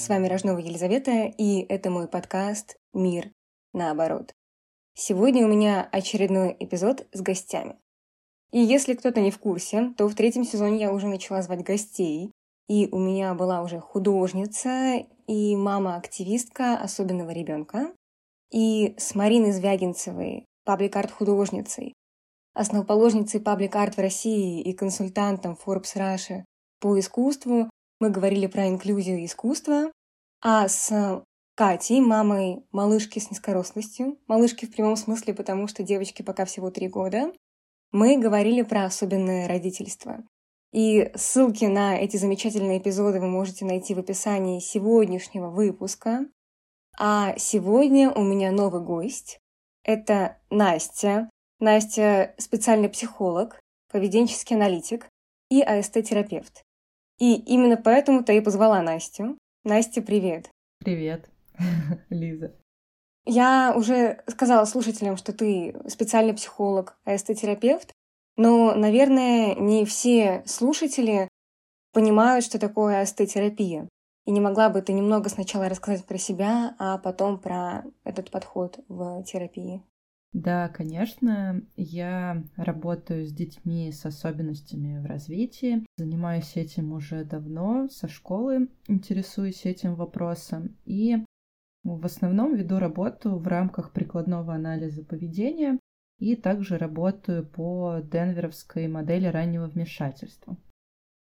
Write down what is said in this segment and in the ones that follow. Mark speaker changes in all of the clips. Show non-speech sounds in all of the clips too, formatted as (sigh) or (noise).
Speaker 1: С вами Рожнова Елизавета, и это мой подкаст «Мир наоборот». Сегодня у меня очередной эпизод с гостями. И если кто-то не в курсе, то в третьем сезоне я уже начала звать гостей, и у меня была уже художница и мама-активистка особенного ребенка, и с Мариной Звягинцевой, паблик-арт художницей, основоположницей паблик-арт в России и консультантом Forbes Russia по искусству, мы говорили про инклюзию и искусство, а с Катей, мамой малышки с низкорослостью, малышки в прямом смысле, потому что девочке пока всего три года, мы говорили про особенное родительство. И ссылки на эти замечательные эпизоды вы можете найти в описании сегодняшнего выпуска. А сегодня у меня новый гость. Это Настя. Настя – специальный психолог, поведенческий аналитик и АСТ-терапевт. И именно поэтому-то и позвала Настю. Настя, привет.
Speaker 2: Привет, (laughs) Лиза.
Speaker 1: Я уже сказала слушателям, что ты специальный психолог, АСТ-терапевт, но, наверное, не все слушатели понимают, что такое АСТ-терапия. И не могла бы ты немного сначала рассказать про себя, а потом про этот подход в терапии?
Speaker 2: Да, конечно, я работаю с детьми с особенностями в развитии, занимаюсь этим уже давно, со школы интересуюсь этим вопросом и в основном веду работу в рамках прикладного анализа поведения и также работаю по денверовской модели раннего вмешательства.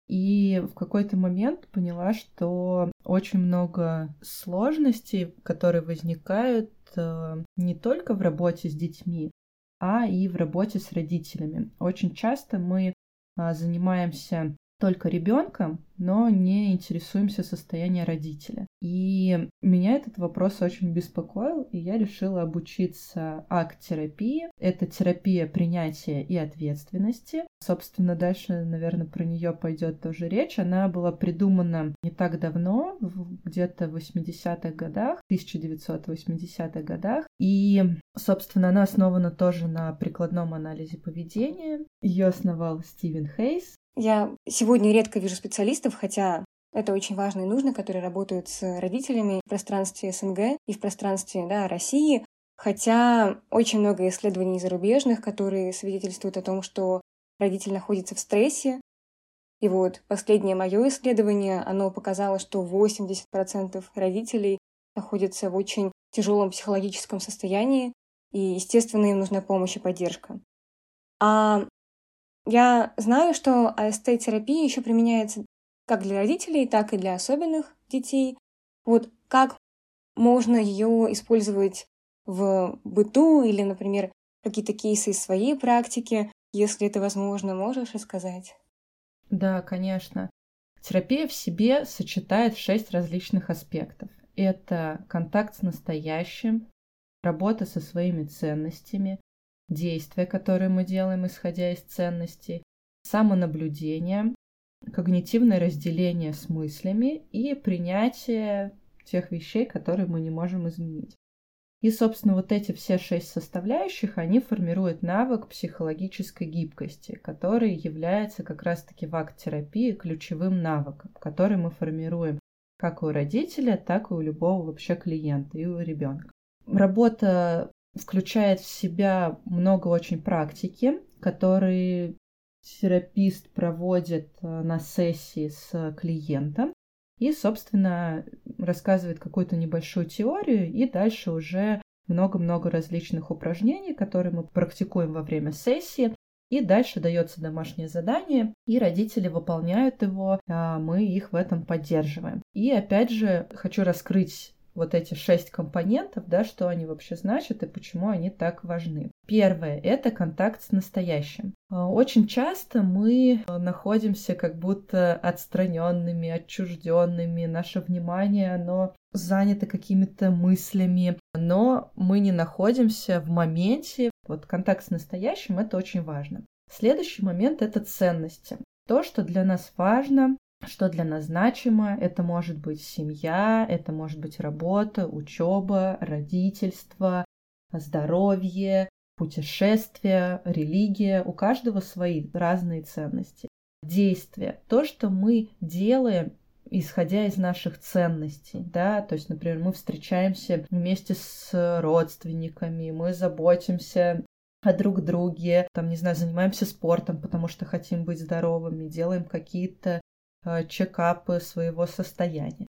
Speaker 2: И в какой-то момент поняла, что очень много сложностей, которые возникают не только в работе с детьми, а и в работе с родителями. Очень часто мы а, занимаемся только ребенком, но не интересуемся состоянием родителя. И меня этот вопрос очень беспокоил, и я решила обучиться акт-терапии. Это терапия принятия и ответственности. Собственно, дальше, наверное, про нее пойдет тоже речь. Она была придумана не так давно, где-то в 80-х годах, 1980-х годах. И, собственно, она основана тоже на прикладном анализе поведения. Ее основал Стивен Хейс,
Speaker 1: я сегодня редко вижу специалистов, хотя это очень важно и нужно, которые работают с родителями в пространстве СНГ и в пространстве да, России. Хотя очень много исследований зарубежных, которые свидетельствуют о том, что родитель находится в стрессе. И вот последнее мое исследование, оно показало, что 80% родителей находятся в очень тяжелом психологическом состоянии, и, естественно, им нужна помощь и поддержка. А я знаю, что АСТ-терапия еще применяется как для родителей, так и для особенных детей. Вот как можно ее использовать в быту или, например, какие-то кейсы из своей практики, если это возможно, можешь рассказать?
Speaker 2: Да, конечно. Терапия в себе сочетает шесть различных аспектов. Это контакт с настоящим, работа со своими ценностями, действия, которые мы делаем, исходя из ценностей, самонаблюдение, когнитивное разделение с мыслями и принятие тех вещей, которые мы не можем изменить. И, собственно, вот эти все шесть составляющих, они формируют навык психологической гибкости, который является как раз-таки в акт-терапии ключевым навыком, который мы формируем как у родителя, так и у любого вообще клиента и у ребенка. Работа включает в себя много очень практики, которые терапист проводит э, на сессии с клиентом и, собственно, рассказывает какую-то небольшую теорию и дальше уже много-много различных упражнений, которые мы практикуем во время сессии. И дальше дается домашнее задание, и родители выполняют его, а мы их в этом поддерживаем. И опять же, хочу раскрыть вот эти шесть компонентов, да, что они вообще значат и почему они так важны. Первое – это контакт с настоящим. А, очень часто мы находимся как будто отстраненными, отчужденными, наше внимание, оно занято какими-то мыслями, но мы не находимся в моменте. Вот контакт с настоящим – это очень важно. Следующий момент – это ценности. То, что для нас важно, что для нас значимо. Это может быть семья, это может быть работа, учеба, родительство, здоровье, путешествия, религия. У каждого свои разные ценности. Действия. То, что мы делаем исходя из наших ценностей, да, то есть, например, мы встречаемся вместе с родственниками, мы заботимся о друг друге, там, не знаю, занимаемся спортом, потому что хотим быть здоровыми, делаем какие-то чекапы своего состояния.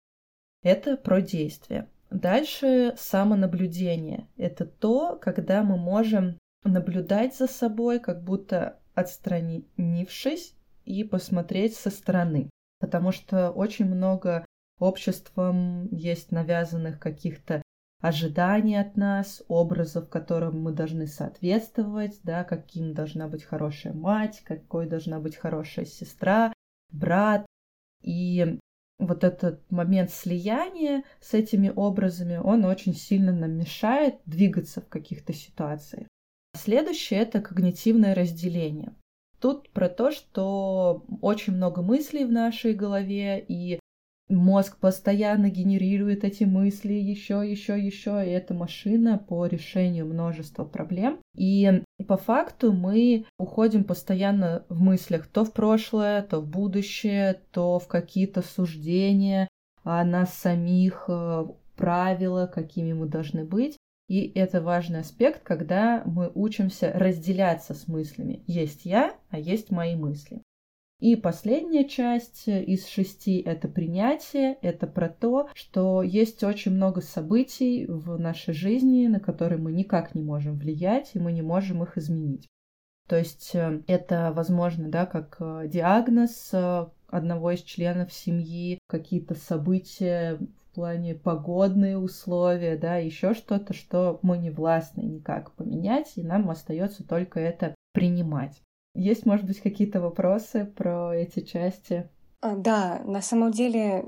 Speaker 2: Это про действие. Дальше самонаблюдение. Это то, когда мы можем наблюдать за собой, как будто отстранившись и посмотреть со стороны. Потому что очень много обществом есть навязанных каких-то ожиданий от нас, образов, которым мы должны соответствовать, да, каким должна быть хорошая мать, какой должна быть хорошая сестра, брат. И вот этот момент слияния с этими образами, он очень сильно нам мешает двигаться в каких-то ситуациях. Следующее — это когнитивное разделение. Тут про то, что очень много мыслей в нашей голове, и Мозг постоянно генерирует эти мысли еще, еще, еще, и это машина по решению множества проблем. И по факту мы уходим постоянно в мыслях то в прошлое, то в будущее, то в какие-то суждения о нас самих, э, правила, какими мы должны быть. И это важный аспект, когда мы учимся разделяться с мыслями. Есть я, а есть мои мысли. И последняя часть из шести — это принятие, это про то, что есть очень много событий в нашей жизни, на которые мы никак не можем влиять, и мы не можем их изменить. То есть э, это, возможно, да, как э, диагноз э, одного из членов семьи, какие-то события в плане погодные условия, да, еще что-то, что мы не властны никак поменять, и нам остается только это принимать. Есть, может быть, какие-то вопросы про эти части?
Speaker 1: А, да, на самом деле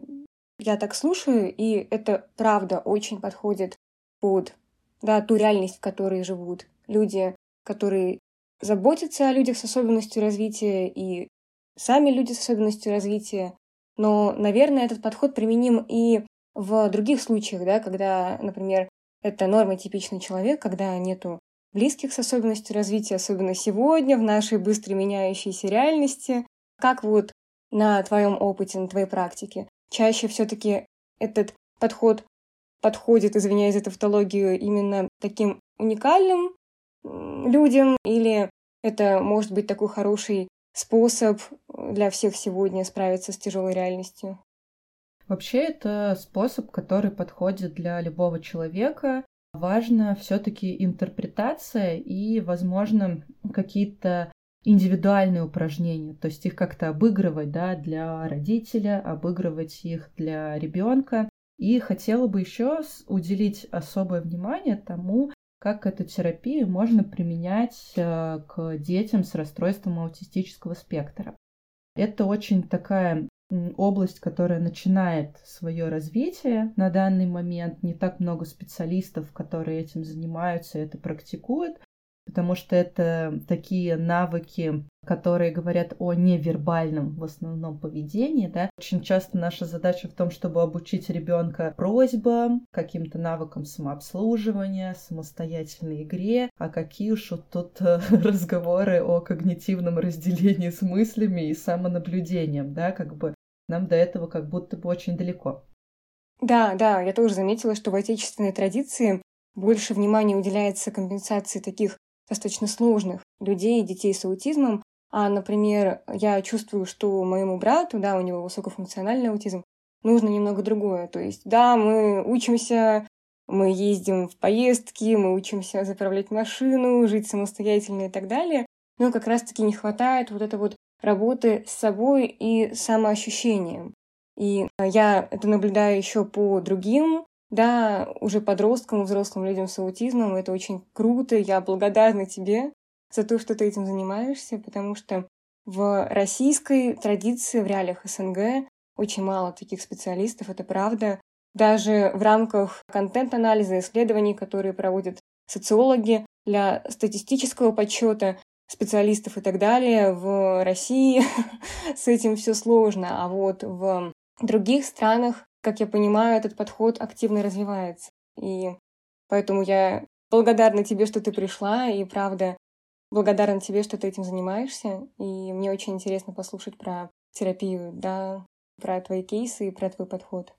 Speaker 1: я так слушаю, и это правда очень подходит под да, ту реальность, в которой живут люди, которые заботятся о людях с особенностью развития и сами люди с особенностью развития. Но, наверное, этот подход применим и в других случаях, да, когда, например, это нормотипичный человек, когда нету близких с особенностью развития, особенно сегодня, в нашей быстро меняющейся реальности. Как вот на твоем опыте, на твоей практике, чаще все-таки этот подход подходит, извиняюсь за тавтологию, именно таким уникальным людям, или это может быть такой хороший способ для всех сегодня справиться с тяжелой реальностью?
Speaker 2: Вообще это способ, который подходит для любого человека, важна все-таки интерпретация и, возможно, какие-то индивидуальные упражнения, то есть их как-то обыгрывать да, для родителя, обыгрывать их для ребенка. И хотела бы еще уделить особое внимание тому, как эту терапию можно применять э, к детям с расстройством аутистического спектра. Это очень такая область, которая начинает свое развитие на данный момент. Не так много специалистов, которые этим занимаются, это практикуют, потому что это такие навыки, которые говорят о невербальном в основном поведении. Да? Очень часто наша задача в том, чтобы обучить ребенка просьбам, каким-то навыкам самообслуживания, самостоятельной игре, а какие уж вот тут э, (laughs) разговоры о когнитивном разделении с мыслями и самонаблюдением, да, как бы нам до этого как будто бы очень далеко.
Speaker 1: Да, да, я тоже заметила, что в отечественной традиции больше внимания уделяется компенсации таких достаточно сложных людей, детей с аутизмом. А, например, я чувствую, что моему брату, да, у него высокофункциональный аутизм, нужно немного другое. То есть, да, мы учимся, мы ездим в поездки, мы учимся заправлять машину, жить самостоятельно и так далее, но как раз-таки не хватает вот это вот работы с собой и самоощущением. И я это наблюдаю еще по другим, да, уже подросткам, взрослым людям с аутизмом. Это очень круто. Я благодарна тебе за то, что ты этим занимаешься, потому что в российской традиции, в реалиях СНГ очень мало таких специалистов, это правда. Даже в рамках контент-анализа, исследований, которые проводят социологи для статистического подсчета, специалистов и так далее. В России (laughs) с этим все сложно, а вот в других странах, как я понимаю, этот подход активно развивается. И поэтому я благодарна тебе, что ты пришла, и правда благодарна тебе, что ты этим занимаешься. И мне очень интересно послушать про терапию, да, про твои кейсы и про твой подход.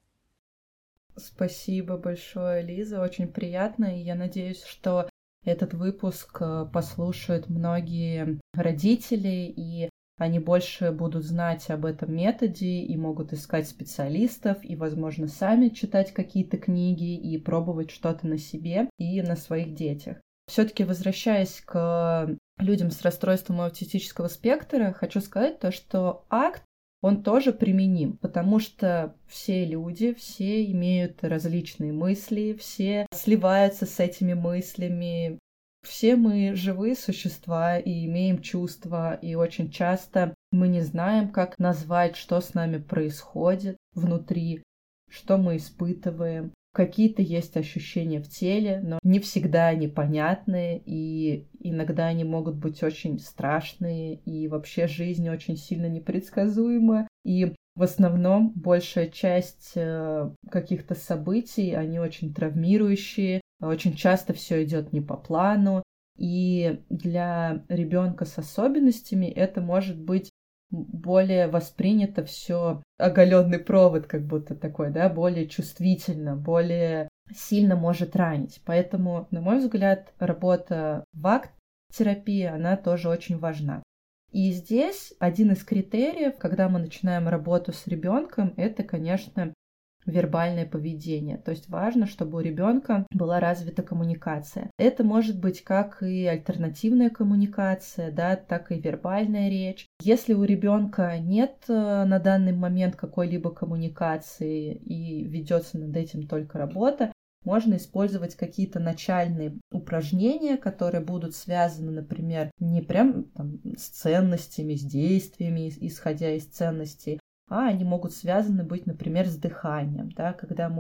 Speaker 2: Спасибо большое, Лиза. Очень приятно. И я надеюсь, что этот выпуск э, послушают многие родители, и они больше будут знать об этом методе и могут искать специалистов, и, возможно, сами читать какие-то книги и пробовать что-то на себе и на своих детях. Все-таки возвращаясь к людям с расстройством аутистического спектра, хочу сказать то, что акт он тоже применим, потому что все люди, все имеют различные мысли, все сливаются с этими мыслями. Все мы живые существа и имеем чувства, и очень часто мы не знаем, как назвать, что с нами происходит внутри, что мы испытываем. Какие-то есть ощущения в теле, но не всегда они понятные, и иногда они могут быть очень страшные, и вообще жизнь очень сильно непредсказуема. И в основном большая часть э, каких-то событий, они очень травмирующие, очень часто все идет не по плану, и для ребенка с особенностями это может быть более воспринято все оголенный провод, как будто такой, да, более чувствительно, более сильно может ранить. Поэтому, на мой взгляд, работа в акт-терапии, она тоже очень важна. И здесь один из критериев, когда мы начинаем работу с ребенком, это, конечно, вербальное поведение. То есть важно, чтобы у ребенка была развита коммуникация. Это может быть как и альтернативная коммуникация, да, так и вербальная речь. Если у ребенка нет э, на данный момент какой-либо коммуникации и ведется над этим только работа, можно использовать какие-то начальные упражнения, которые будут связаны, например, не прям там, с ценностями, с действиями, исходя из ценностей, а они могут связаны быть, например, с дыханием, да, когда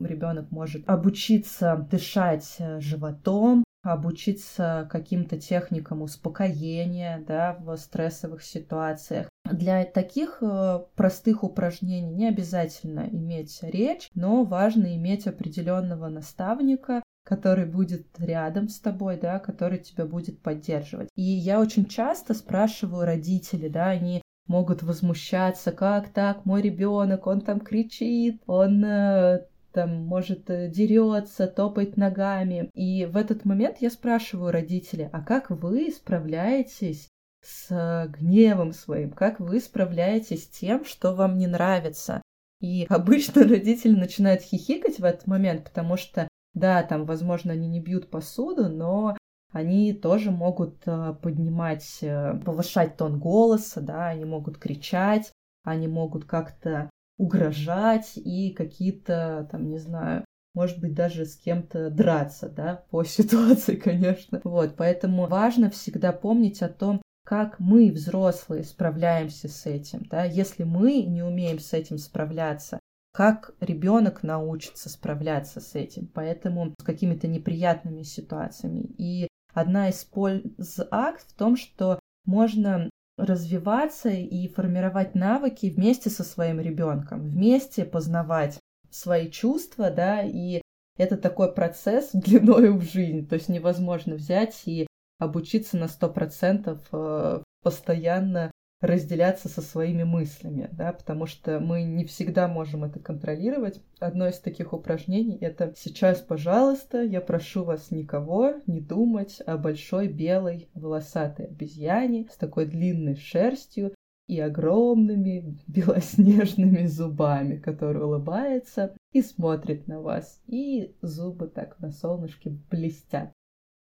Speaker 2: ребенок может обучиться дышать э, животом, обучиться каким-то техникам успокоения да, в стрессовых ситуациях. Для таких э, простых упражнений не обязательно иметь речь, но важно иметь определенного наставника, который будет рядом с тобой, да, который тебя будет поддерживать. И я очень часто спрашиваю родителей, да, они могут возмущаться, как так, мой ребенок, он там кричит, он э, там, может, э, дерется, топает ногами. И в этот момент я спрашиваю родителей, а как вы справляетесь с гневом своим, как вы справляетесь с тем, что вам не нравится? И (laughs) обычно родители начинают хихикать в этот момент, потому что, да, там, возможно, они не бьют посуду, но они тоже могут э, поднимать, э, повышать тон голоса, да, они могут кричать, они могут как-то угрожать и какие-то, там, не знаю, может быть, даже с кем-то драться, да, по (laughs) ситуации, конечно. Вот, поэтому важно всегда помнить о том, как мы, взрослые, справляемся с этим, да, если мы не умеем с этим справляться, как ребенок научится справляться с этим, поэтому с какими-то неприятными ситуациями. И одна из польз акт в том, что можно развиваться и формировать навыки вместе со своим ребенком, вместе познавать свои чувства, да, и это такой процесс (laughs) длиной в жизнь, то есть невозможно взять и обучиться на сто процентов э, постоянно разделяться со своими мыслями, да, потому что мы не всегда можем это контролировать. Одно из таких упражнений — это «Сейчас, пожалуйста, я прошу вас никого не думать о большой белой волосатой обезьяне с такой длинной шерстью и огромными белоснежными зубами, которая улыбается и смотрит на вас, и зубы так на солнышке блестят.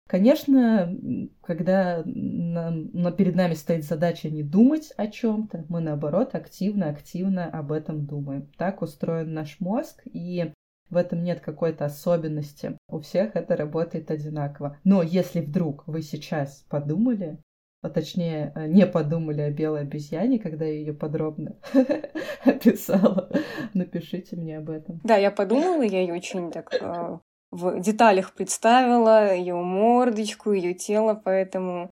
Speaker 2: Конечно, когда нам, но перед нами стоит задача не думать о чем-то, мы наоборот активно-активно об этом думаем. Так устроен наш мозг, и в этом нет какой-то особенности. У всех это работает одинаково. Но если вдруг вы сейчас подумали, а точнее, не подумали о белой обезьяне, когда я ее подробно (laughs) описала, (laughs) напишите мне об этом.
Speaker 1: Да, я подумала, я ее очень так а, в деталях представила, ее мордочку, ее тело, поэтому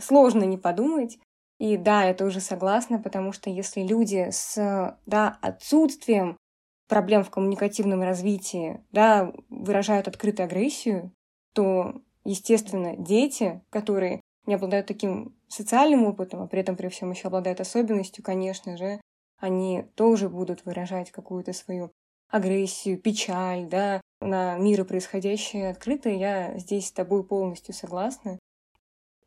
Speaker 1: сложно не подумать. И да, я тоже согласна, потому что если люди с да, отсутствием проблем в коммуникативном развитии да, выражают открытую агрессию, то, естественно, дети, которые не обладают таким социальным опытом, а при этом при всем еще обладают особенностью, конечно же, они тоже будут выражать какую-то свою агрессию, печаль, да, на мир происходящее открыто, я здесь с тобой полностью согласна.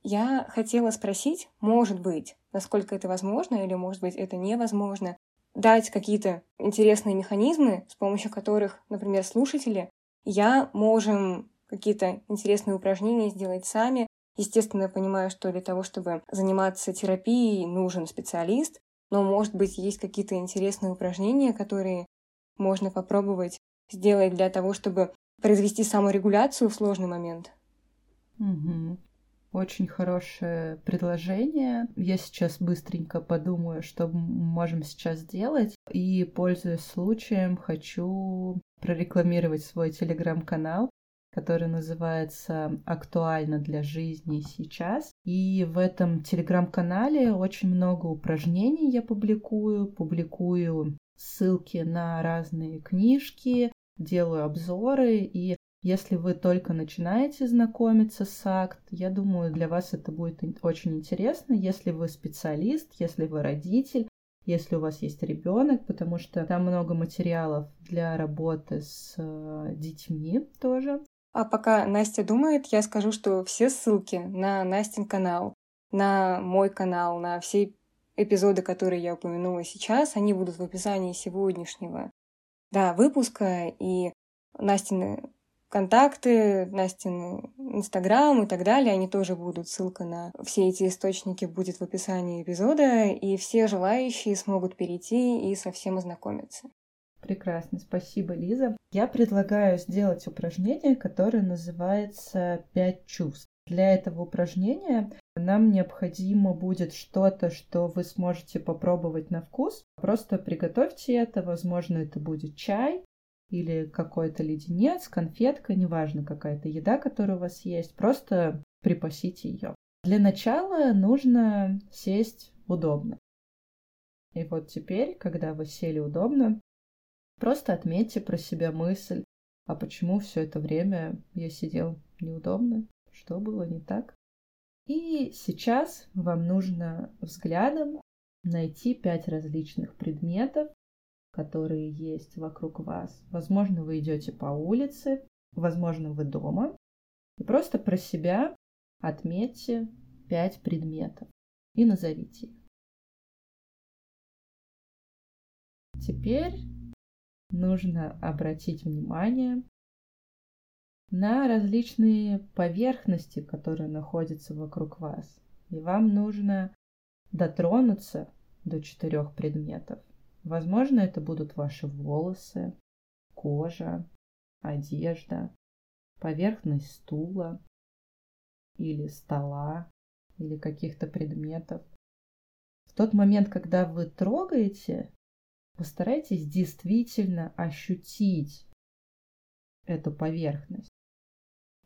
Speaker 1: Я хотела спросить, может быть, насколько это возможно, или может быть это невозможно, дать какие-то интересные механизмы, с помощью которых, например, слушатели, я можем какие-то интересные упражнения сделать сами. Естественно, я понимаю, что для того, чтобы заниматься терапией, нужен специалист, но, может быть, есть какие-то интересные упражнения, которые можно попробовать сделать для того, чтобы произвести саморегуляцию в сложный момент.
Speaker 2: Угу. Очень хорошее предложение. Я сейчас быстренько подумаю, что мы можем сейчас сделать. И, пользуясь случаем, хочу прорекламировать свой телеграм-канал, который называется «Актуально для жизни сейчас». И в этом телеграм-канале очень много упражнений я публикую. Публикую ссылки на разные книжки, делаю обзоры, и если вы только начинаете знакомиться с акт, я думаю, для вас это будет очень интересно, если вы специалист, если вы родитель, если у вас есть ребенок, потому что там много материалов для работы с э, детьми тоже.
Speaker 1: А пока Настя думает, я скажу, что все ссылки на Настин канал, на мой канал, на все эпизоды, которые я упомянула сейчас, они будут в описании сегодняшнего да, выпуска, и Настины контакты, Настин Инстаграм и так далее, они тоже будут. Ссылка на все эти источники будет в описании эпизода, и все желающие смогут перейти и со всем ознакомиться.
Speaker 2: Прекрасно, спасибо, Лиза. Я предлагаю сделать упражнение, которое называется «Пять чувств». Для этого упражнения нам необходимо будет что-то, что вы сможете попробовать на вкус. Просто приготовьте это, возможно, это будет чай или какой-то леденец, конфетка, неважно, какая-то еда, которая у вас есть, просто припасите ее. Для начала нужно сесть удобно. И вот теперь, когда вы сели удобно, просто отметьте про себя мысль, а почему все это время я сидел неудобно, что было не так. И сейчас вам нужно взглядом найти пять различных предметов, которые есть вокруг вас. Возможно, вы идете по улице, возможно, вы дома. И просто про себя отметьте пять предметов и назовите их. Теперь нужно обратить внимание на различные поверхности, которые находятся вокруг вас. И вам нужно дотронуться до четырех предметов. Возможно, это будут ваши волосы, кожа, одежда, поверхность стула или стола или каких-то предметов. В тот момент, когда вы трогаете, постарайтесь действительно ощутить эту поверхность.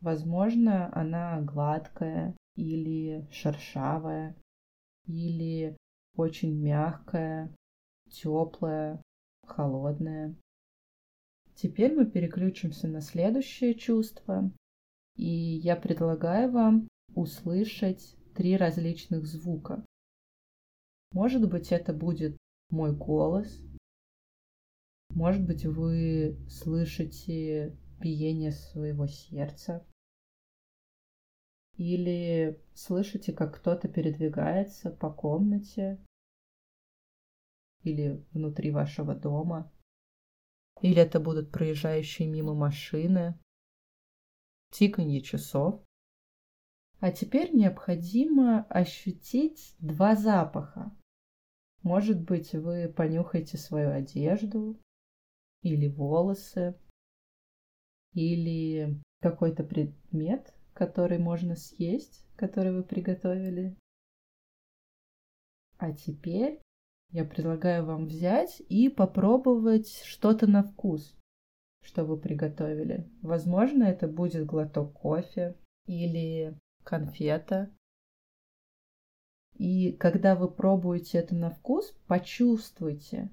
Speaker 2: Возможно, она гладкая или шершавая, или очень мягкая, теплая, холодная. Теперь мы переключимся на следующее чувство, и я предлагаю вам услышать три различных звука. Может быть, это будет мой голос. Может быть, вы слышите биение своего сердца. Или слышите, как кто-то передвигается по комнате или внутри вашего дома. Или это будут проезжающие мимо машины, тиканье часов. А теперь необходимо ощутить два запаха. Может быть, вы понюхаете свою одежду или волосы, или какой-то предмет, который можно съесть, который вы приготовили. А теперь я предлагаю вам взять и попробовать что-то на вкус, что вы приготовили. Возможно, это будет глоток кофе или конфета. И когда вы пробуете это на вкус, почувствуйте,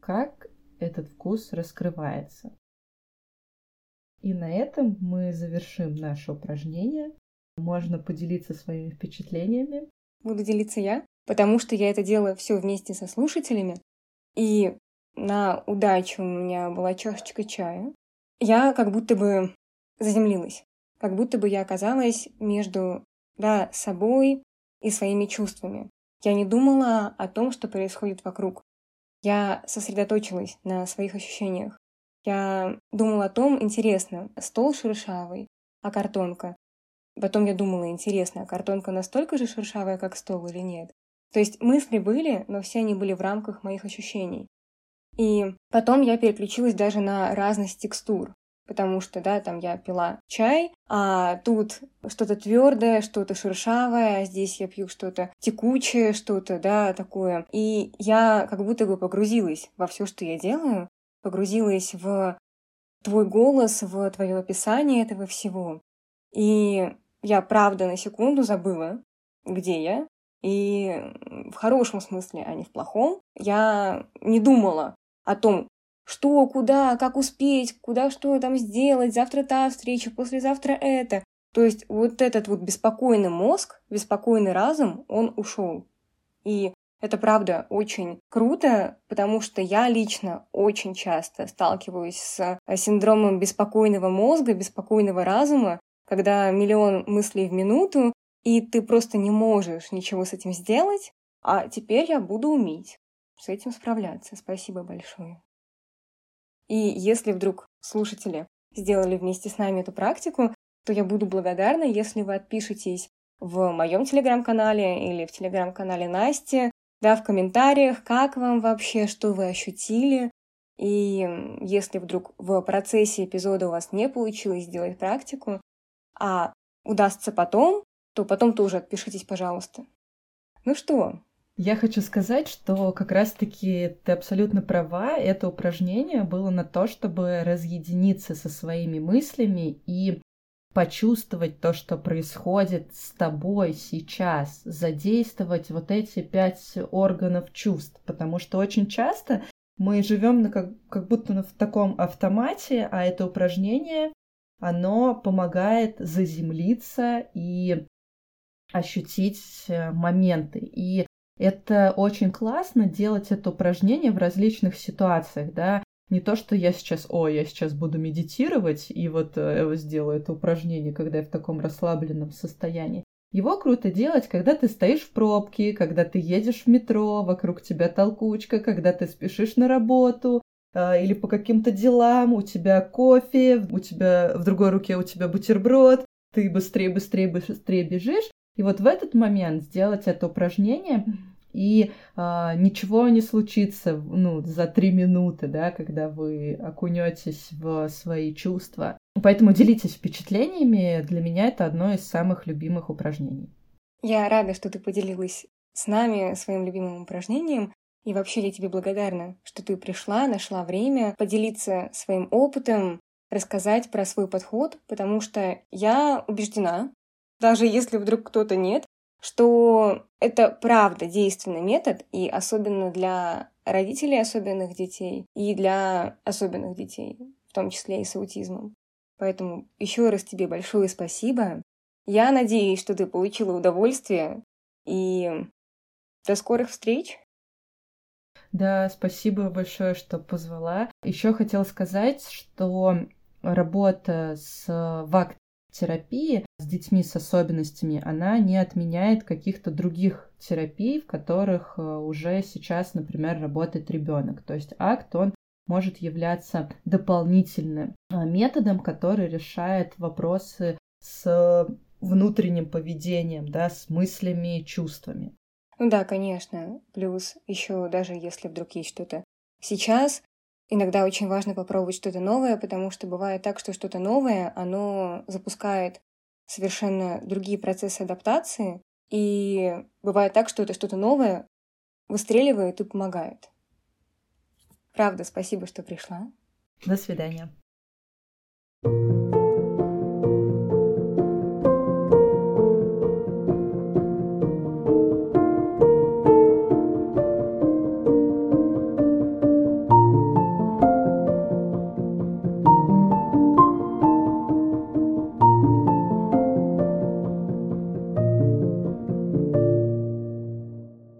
Speaker 2: как этот вкус раскрывается. И на этом мы завершим наше упражнение. Можно поделиться своими впечатлениями.
Speaker 1: Буду делиться я, потому что я это делаю все вместе со слушателями. и на удачу у меня была чашечка чая, я как будто бы заземлилась. Как будто бы я оказалась между да, собой и своими чувствами. Я не думала о том, что происходит вокруг. Я сосредоточилась на своих ощущениях. Я думала о том, интересно, стол шершавый, а картонка. Потом я думала, интересно, а картонка настолько же шершавая, как стол или нет? То есть мысли были, но все они были в рамках моих ощущений. И потом я переключилась даже на разность текстур потому что, да, там я пила чай, а тут что-то твердое, что-то шершавое, а здесь я пью что-то текучее, что-то, да, такое. И я как будто бы погрузилась во все, что я делаю, погрузилась в твой голос, в твое описание этого всего. И я правда на секунду забыла, где я, и в хорошем смысле, а не в плохом. Я не думала о том, что, куда, как успеть, куда что там сделать, завтра та встреча, послезавтра это. То есть вот этот вот беспокойный мозг, беспокойный разум, он ушел. И это правда очень круто, потому что я лично очень часто сталкиваюсь с синдромом беспокойного мозга, беспокойного разума, когда миллион мыслей в минуту, и ты просто не можешь ничего с этим сделать, а теперь я буду уметь с этим справляться. Спасибо большое. И если вдруг слушатели сделали вместе с нами эту практику, то я буду благодарна, если вы отпишетесь в моем телеграм-канале или в телеграм-канале Насти, да, в комментариях, как вам вообще, что вы ощутили. И если вдруг в процессе эпизода у вас не получилось сделать практику, а удастся потом, то потом тоже отпишитесь, пожалуйста. Ну что,
Speaker 2: я хочу сказать, что как раз-таки ты абсолютно права. Это упражнение было на то, чтобы разъединиться со своими мыслями и почувствовать то, что происходит с тобой сейчас, задействовать вот эти пять органов чувств, потому что очень часто мы живем как, как будто в таком автомате, а это упражнение, оно помогает заземлиться и ощутить э, моменты. И это очень классно делать это упражнение в различных ситуациях, да, не то, что я сейчас, о, я сейчас буду медитировать и вот э, сделаю это упражнение, когда я в таком расслабленном состоянии. Его круто делать, когда ты стоишь в пробке, когда ты едешь в метро, вокруг тебя толкучка, когда ты спешишь на работу э, или по каким-то делам, у тебя кофе, у тебя в другой руке у тебя бутерброд, ты быстрее, быстрее, быстрее бежишь, и вот в этот момент сделать это упражнение, и а, ничего не случится ну, за три минуты, да, когда вы окунетесь в свои чувства. Поэтому делитесь впечатлениями. Для меня это одно из самых любимых упражнений.
Speaker 1: Я рада, что ты поделилась с нами своим любимым упражнением. И вообще я тебе благодарна, что ты пришла, нашла время поделиться своим опытом, рассказать про свой подход, потому что я убеждена, даже если вдруг кто-то нет, что это правда действенный метод, и особенно для родителей особенных детей, и для особенных детей, в том числе и с аутизмом. Поэтому еще раз тебе большое спасибо. Я надеюсь, что ты получила удовольствие, и до скорых встреч.
Speaker 2: Да, спасибо большое, что позвала. Еще хотела сказать, что работа с ВАК терапии с детьми с особенностями, она не отменяет каких-то других терапий, в которых э, уже сейчас, например, работает ребенок. То есть акт, он может являться дополнительным э, методом, который решает вопросы с внутренним поведением, да, с мыслями и чувствами.
Speaker 1: Ну да, конечно. Плюс еще даже если вдруг есть что-то сейчас, Иногда очень важно попробовать что-то новое, потому что бывает так, что что-то новое, оно запускает совершенно другие процессы адаптации, и бывает так, что это что-то новое выстреливает и помогает. Правда, спасибо, что пришла.
Speaker 2: До свидания.
Speaker 1: thank you